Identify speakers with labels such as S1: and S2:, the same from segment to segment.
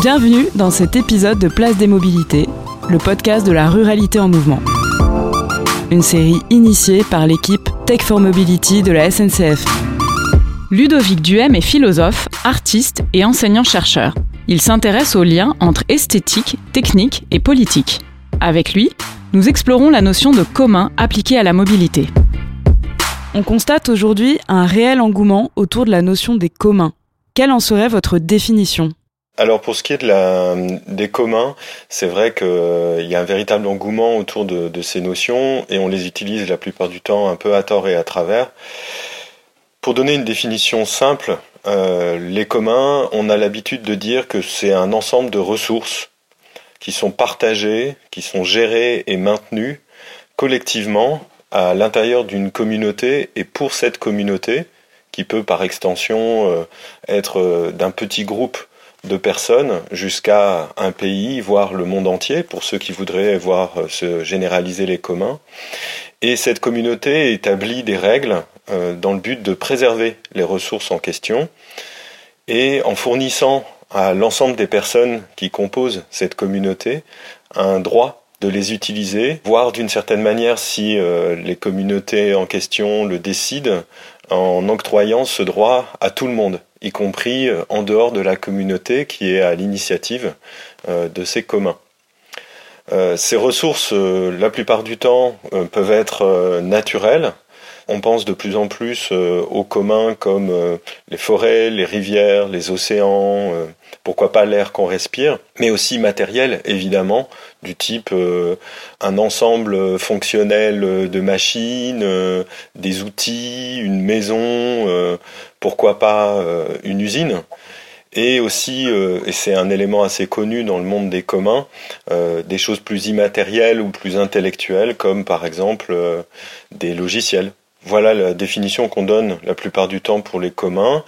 S1: Bienvenue dans cet épisode de Place des Mobilités, le podcast de la ruralité en mouvement. Une série initiée par l'équipe Tech for Mobility de la SNCF. Ludovic Duhem est philosophe, artiste et enseignant-chercheur. Il s'intéresse aux liens entre esthétique, technique et politique. Avec lui, nous explorons la notion de commun appliquée à la mobilité. On constate aujourd'hui un réel engouement autour de la notion des communs. Quelle en serait votre définition?
S2: Alors pour ce qui est de la, des communs, c'est vrai qu'il euh, y a un véritable engouement autour de, ces notions et on les utilise la plupart du temps un peu à tort et à travers. Pour donner une définition simple, euh, les communs, on a l'habitude de dire que c'est un ensemble de ressources qui sont partagées, qui sont gérées et maintenues collectivement à l'intérieur d'une communauté et pour cette communauté, qui peut par extension euh, être d'un petit groupe de personnes jusqu'à un pays, voire le monde entier, pour ceux qui voudraient voir euh, se généraliser les communs. Et cette communauté établit des règles dans le but de préserver les ressources en question et en fournissant à l'ensemble des personnes qui composent cette communauté un droit de les utiliser, voire d'une certaine manière, si euh, les communautés en question le décident, en octroyant ce droit à tout le monde, y compris euh, en dehors de la communauté qui est à l'initiative euh, de ces communs. ces ressources, la plupart du temps, peuvent être naturelles, on pense de plus en plus euh, aux communs comme euh, les forêts, les rivières, les océans, euh, pourquoi pas l'air qu'on respire, mais aussi matériel évidemment, du type un ensemble fonctionnel de machines, des outils, une maison, pourquoi pas une usine et aussi, et c'est un élément assez connu dans le monde des communs, des choses plus immatérielles ou plus intellectuelles, comme par exemple des logiciels. Voilà la définition qu'on donne la plupart du temps pour les communs.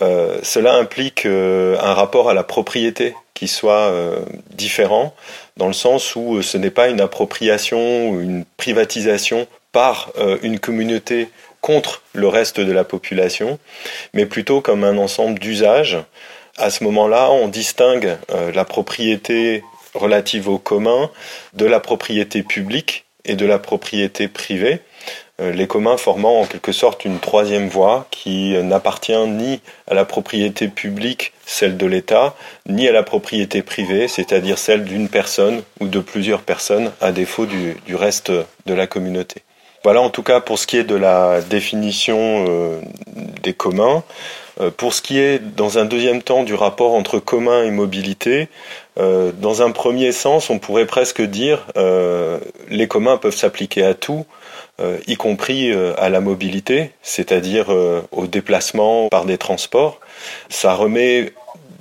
S2: Euh, cela implique euh, un rapport à la propriété qui soit euh, différent, dans le sens où ce n'est pas une appropriation ou une privatisation par une communauté contre le reste de la population, mais plutôt comme un ensemble d'usages. À ce moment-là, on distingue la propriété relative aux communs de la propriété publique et de la propriété privée. Euh, les communs formant en quelque sorte une troisième voie qui n'appartient ni à la propriété publique, celle de l'État, ni à la propriété privée, c'est-à-dire celle d'une personne ou de plusieurs personnes, à défaut du, reste de la communauté. Voilà en tout cas pour ce qui est de la définition euh, des communs. Euh, pour ce qui est, dans un deuxième temps, du rapport entre commun et mobilité, dans un premier sens, on pourrait presque dire les communs peuvent s'appliquer à tout, euh, y compris euh, à la mobilité, c'est-à-dire euh, au déplacement par des transports. Ça remet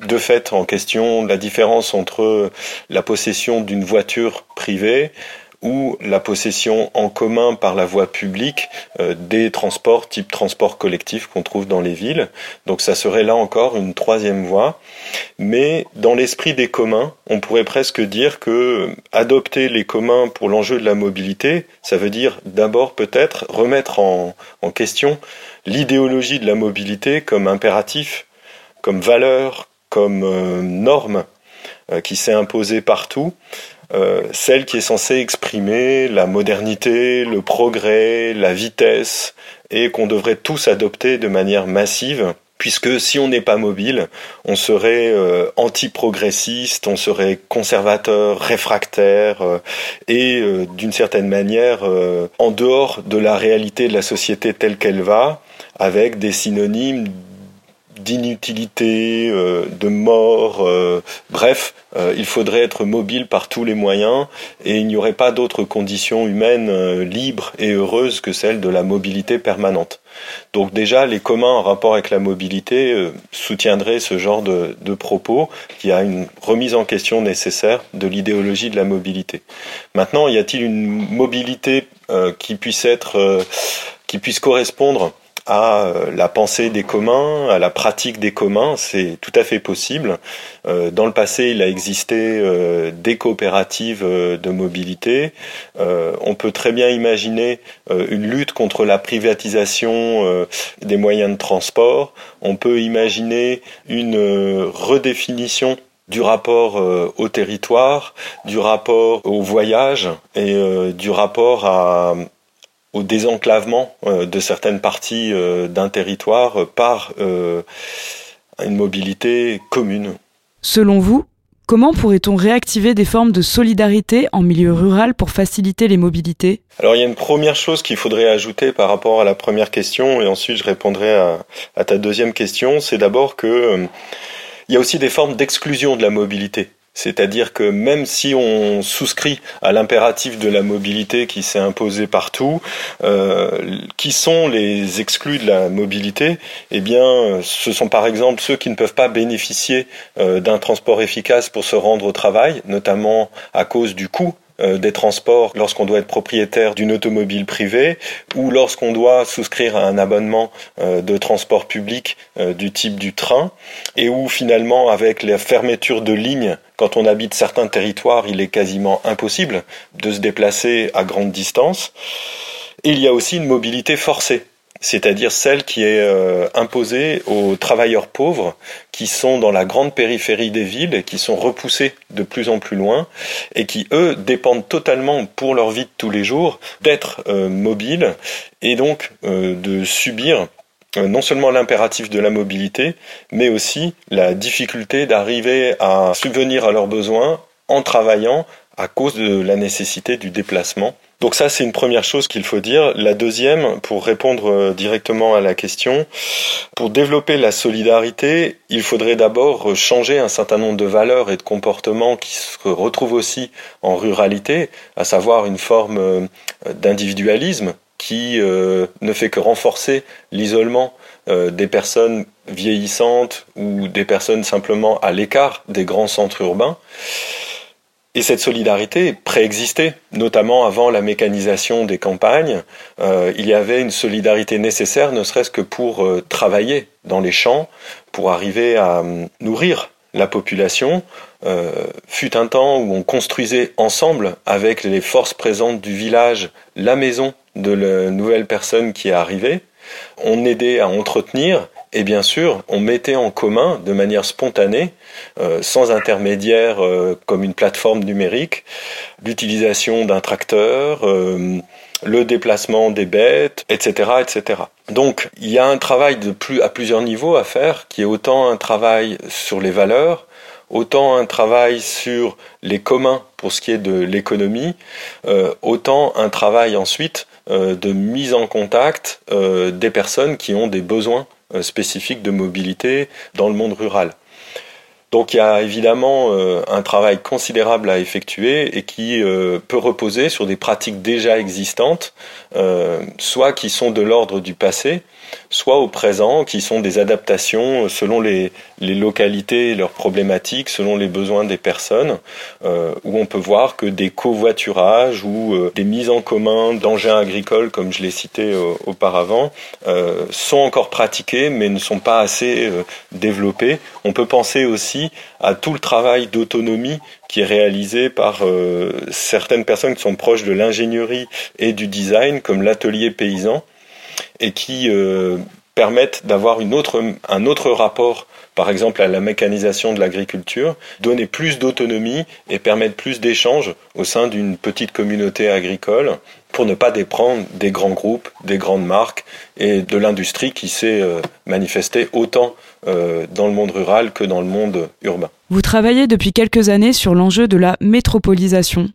S2: de fait en question la différence entre la possession d'une voiture privée ou la possession en commun par la voie publique euh, des transports type transport collectif qu'on trouve dans les villes. Donc ça serait là encore une troisième voie. Mais dans l'esprit des communs, on pourrait presque dire que adopter les communs pour l'enjeu de la mobilité, ça veut dire d'abord peut-être remettre en, en question l'idéologie de la mobilité comme impératif, comme valeur, comme euh, norme euh, qui s'est imposée partout euh, celle qui est censée exprimer la modernité, le progrès, la vitesse, et qu'on devrait tous adopter de manière massive, puisque si on n'est pas mobile, on serait euh, anti-progressiste, on serait conservateur, réfractaire, euh, et d'une certaine manière en dehors de la réalité de la société telle qu'elle va, avec des synonymes d'inutilité, euh, de mort, euh, bref, euh, il faudrait être mobile par tous les moyens et il n'y aurait pas d'autre condition humaine libre et heureuse que celle de la mobilité permanente. Donc déjà, les communs en rapport avec la mobilité soutiendraient ce genre de, de propos qui a une remise en question nécessaire de l'idéologie de la mobilité. Maintenant, y a-t-il une mobilité qui puisse être, qui puisse correspondre à euh, la pensée des communs, à la pratique des communs, c'est tout à fait possible. Euh, dans le passé, il a existé euh, des coopératives de mobilité. On peut très bien imaginer une lutte contre la privatisation des moyens de transport. On peut imaginer une redéfinition du rapport au territoire, du rapport au voyage et du rapport au désenclavement de certaines parties d'un territoire par une mobilité commune.
S1: Selon vous, Comment pourrait-on réactiver des formes de solidarité en milieu rural pour faciliter les mobilités?
S2: Alors il y a une première chose qu'il faudrait ajouter par rapport à la première question et ensuite je répondrai à, ta deuxième question, c'est d'abord que euh, il y a aussi des formes d'exclusion de la mobilité. C'est-à-dire que même si on souscrit à l'impératif de la mobilité qui s'est imposé partout, euh, qui sont les exclus de la mobilité Eh bien, ce sont par exemple ceux qui ne peuvent pas bénéficier euh, d'un transport efficace pour se rendre au travail, notamment à cause du coût des transports lorsqu'on doit être propriétaire d'une automobile privée ou lorsqu'on doit souscrire à un abonnement euh, de transport public euh, du type du train et où finalement avec la fermeture de lignes quand on habite certains territoires il est quasiment impossible de se déplacer à grande distance. il y a aussi une mobilité forcée c'est-à-dire celle qui est euh, imposée aux travailleurs pauvres qui sont dans la grande périphérie des villes et qui sont repoussés de plus en plus loin et qui, eux, dépendent totalement pour leur vie de tous les jours d'être euh, mobiles et donc euh, de subir non seulement l'impératif de la mobilité, mais aussi la difficulté d'arriver à subvenir à leurs besoins en travaillant à cause de la nécessité du déplacement donc ça, c'est une première chose qu'il faut dire. La deuxième, pour répondre euh, directement à la question, pour développer la solidarité, il faudrait d'abord changer un certain nombre de valeurs et de comportements qui se retrouvent aussi en ruralité, à savoir une forme euh, d'individualisme qui euh, ne fait que renforcer l'isolement des personnes vieillissantes ou des personnes simplement à l'écart des grands centres urbains. Et cette solidarité préexistait, notamment avant la mécanisation des campagnes. Euh, il y avait une solidarité nécessaire, ne serait-ce que pour euh, travailler dans les champs, pour arriver à euh, nourrir la population. fut un temps où on construisait ensemble, avec les forces présentes du village, la maison de la nouvelle personne qui est arrivée. On aidait à entretenir et bien sûr, on mettait en commun de manière spontanée, euh, sans intermédiaire euh, comme une plateforme numérique, l'utilisation d'un tracteur, euh, le déplacement des bêtes, etc., etc. Donc, il y a un travail de plus, à plusieurs niveaux à faire, qui est autant un travail sur les valeurs, autant un travail sur les communs pour ce qui est de l'économie, autant un travail ensuite de mise en contact des personnes qui ont des besoins euh, spécifiques de mobilité dans le monde rural. Donc il y a évidemment euh, un travail considérable à effectuer et qui euh, peut reposer sur des pratiques déjà existantes, soit qui sont de l'ordre du passé, soit au présent, qui sont des adaptations selon les, localités et leurs problématiques, selon les besoins des personnes, euh, où on peut voir que des covoiturages ou euh, des mises en commun d'engins agricoles, comme je l'ai cité euh, auparavant, sont encore pratiqués, mais ne sont pas assez développés. On peut penser aussi à tout le travail d'autonomie qui est réalisé par certaines personnes qui sont proches de l'ingénierie et du design, comme l'atelier paysan, et qui euh, permettent d'avoir un autre rapport, par exemple à la mécanisation de l'agriculture, donner plus d'autonomie et permettre plus d'échanges au sein d'une petite communauté agricole pour ne pas déprendre des grands groupes, des grandes marques et de l'industrie qui s'est euh, manifestée autant euh, dans le monde rural que dans le monde urbain.
S1: Vous travaillez depuis quelques années sur l'enjeu de la métropolisation.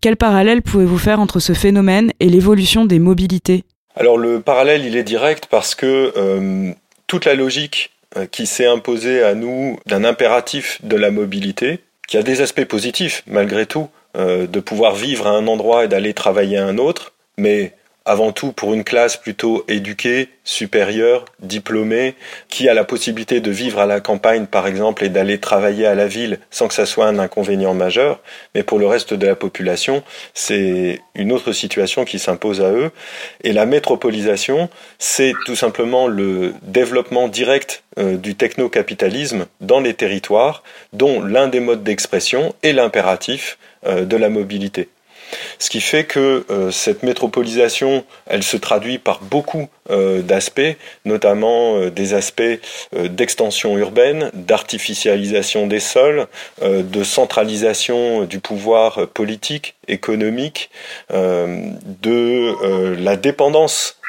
S1: Quel parallèle pouvez-vous faire entre ce phénomène et l'évolution des mobilités?
S2: Alors le parallèle, il est direct parce que euh, toute la logique euh, qui s'est imposée à nous d'un impératif de la mobilité, qui a des aspects positifs malgré tout, euh, de pouvoir vivre à un endroit et d'aller travailler à un autre, mais avant tout pour une classe plutôt éduquée, supérieure, diplômée, qui a la possibilité de vivre à la campagne par exemple et d'aller travailler à la ville sans que ça soit un inconvénient majeur, mais pour le reste de la population, c'est une autre situation qui s'impose à eux. Et la métropolisation, c'est tout simplement le développement direct euh, du techno-capitalisme dans les territoires, dont l'un des modes d'expression est l'impératif euh, de la mobilité. Ce qui fait que euh, cette métropolisation, elle se traduit par beaucoup euh, d'aspects, notamment euh, des aspects d'extension urbaine, d'artificialisation des sols, de centralisation du pouvoir politique, économique, de la dépendance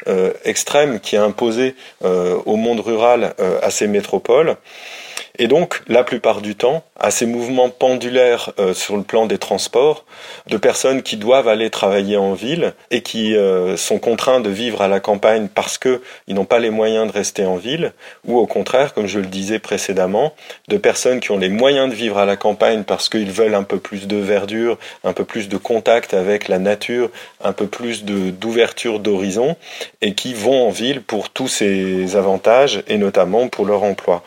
S2: extrême qui est imposée au monde rural à ces métropoles. Et donc, la plupart du temps, à ces mouvements pendulaires euh, sur le plan des transports, de personnes qui doivent aller travailler en ville et qui euh, sont contraints de vivre à la campagne parce qu'ils n'ont pas les moyens de rester en ville, ou au contraire, comme je le disais précédemment, de personnes qui ont les moyens de vivre à la campagne parce qu'ils veulent un peu plus de verdure, un peu plus de contact avec la nature, un peu plus d'ouverture d'horizon, et qui vont en ville pour tous ces avantages et notamment pour leur emploi.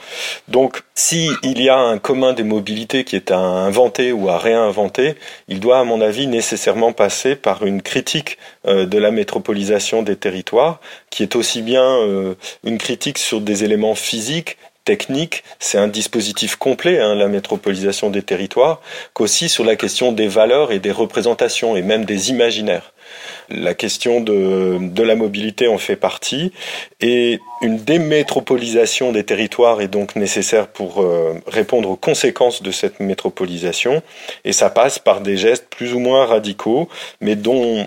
S2: Donc, si il y a un commun des mobilités qui est à inventer ou à réinventer, il doit, à mon avis, nécessairement passer par une critique euh, de la métropolisation des territoires, qui est aussi bien euh, une critique sur des éléments physiques techniques, c'est un dispositif complet, hein, la métropolisation des territoires, qu'aussi sur la question des valeurs et des représentations et même des imaginaires. La question de, la mobilité en fait partie. Et une démétropolisation des territoires est donc nécessaire pour euh, répondre aux conséquences de cette métropolisation. Et ça passe par des gestes plus ou moins radicaux mais dont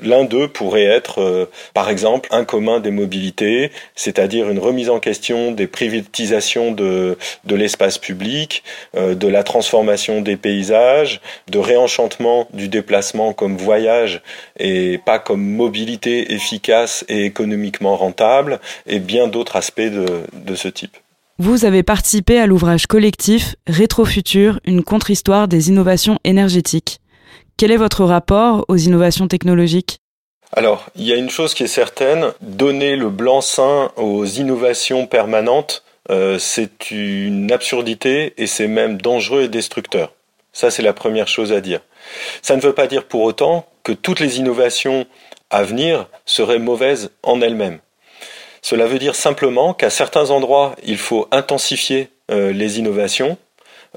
S2: L'un d'eux pourrait être, euh, par exemple, un commun des mobilités, c'est-à-dire une remise en question des privatisations de, l'espace public, euh, de la transformation des paysages, de réenchantement du déplacement comme voyage et pas comme mobilité efficace et économiquement rentable, et bien d'autres aspects de, de ce type.
S1: Vous avez participé à l'ouvrage collectif Rétrofutur, une contre-histoire des innovations énergétiques. Quel est votre rapport aux innovations technologiques?
S2: Alors, il y a une chose qui est certaine, donner le blanc-seing aux innovations permanentes, euh, c'est une absurdité et c'est même dangereux et destructeur. Ça, c'est la première chose à dire. Ça ne veut pas dire pour autant que toutes les innovations à venir seraient mauvaises en elles-mêmes. Cela veut dire simplement qu'à certains endroits, il faut intensifier euh, les innovations,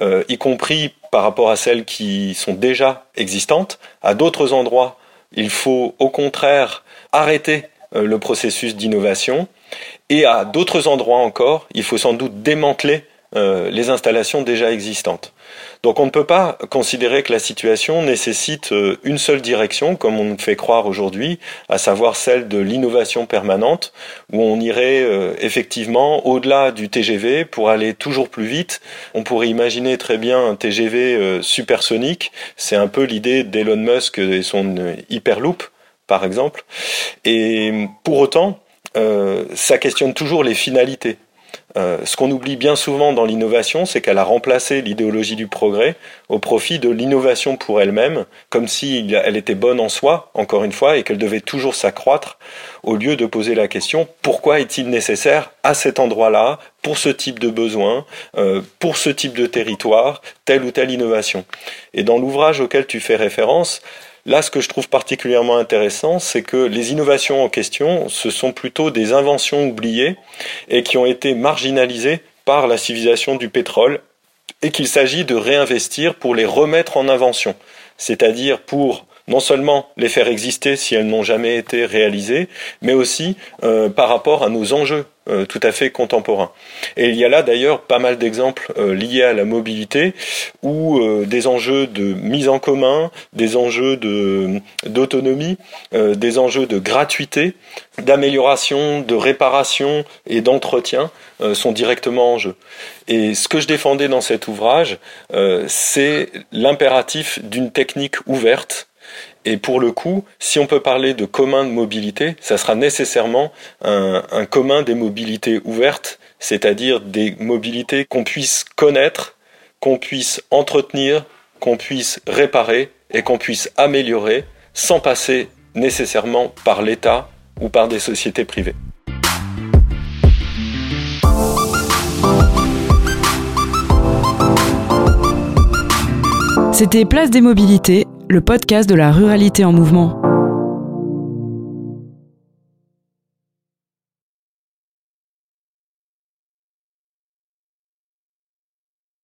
S2: euh, y compris par rapport à celles qui sont déjà existantes. À d'autres endroits, il faut au contraire arrêter euh, le processus d'innovation. Et à d'autres endroits encore, il faut sans doute démanteler euh, les installations déjà existantes. Donc on ne peut pas considérer que la situation nécessite euh, une seule direction, comme on fait croire aujourd'hui, à savoir celle de l'innovation permanente, où on irait euh, effectivement au-delà du TGV pour aller toujours plus vite. On pourrait imaginer très bien un TGV supersonique. C'est un peu l'idée d'Elon Musk et son Hyperloop, par exemple. Et pour autant, ça questionne toujours les finalités. Euh, ce qu'on oublie bien souvent dans l'innovation, c'est qu'elle a remplacé l'idéologie du progrès au profit de l'innovation pour elle-même, comme si elle était bonne en soi, encore une fois, et qu'elle devait toujours s'accroître, au lieu de poser la question pourquoi est-il nécessaire à cet endroit-là, pour ce type de besoin, euh, pour ce type de territoire, telle ou telle innovation. Et dans l'ouvrage auquel tu fais référence, Là, ce que je trouve particulièrement intéressant, c'est que les innovations en question, ce sont plutôt des inventions oubliées et qui ont été marginalisées par la civilisation du pétrole et qu'il s'agit de réinvestir pour les remettre en invention, c'est-à-dire pour non seulement les faire exister si elles n'ont jamais été réalisées, mais aussi euh, par rapport à nos enjeux euh, tout à fait contemporains. Et il y a là d'ailleurs pas mal d'exemples euh, liés à la mobilité où des enjeux de mise en commun, des enjeux de d'autonomie, des enjeux de gratuité, d'amélioration, de réparation et d'entretien sont directement en jeu. Et ce que je défendais dans cet ouvrage, c'est l'impératif d'une technique ouverte et pour le coup, si on peut parler de commun de mobilité, ça sera nécessairement un, commun des mobilités ouvertes, c'est-à-dire des mobilités qu'on puisse connaître, qu'on puisse entretenir, qu'on puisse réparer et qu'on puisse améliorer sans passer nécessairement par l'État ou par des sociétés privées.
S1: C'était Place des Mobilités le podcast de la ruralité en mouvement.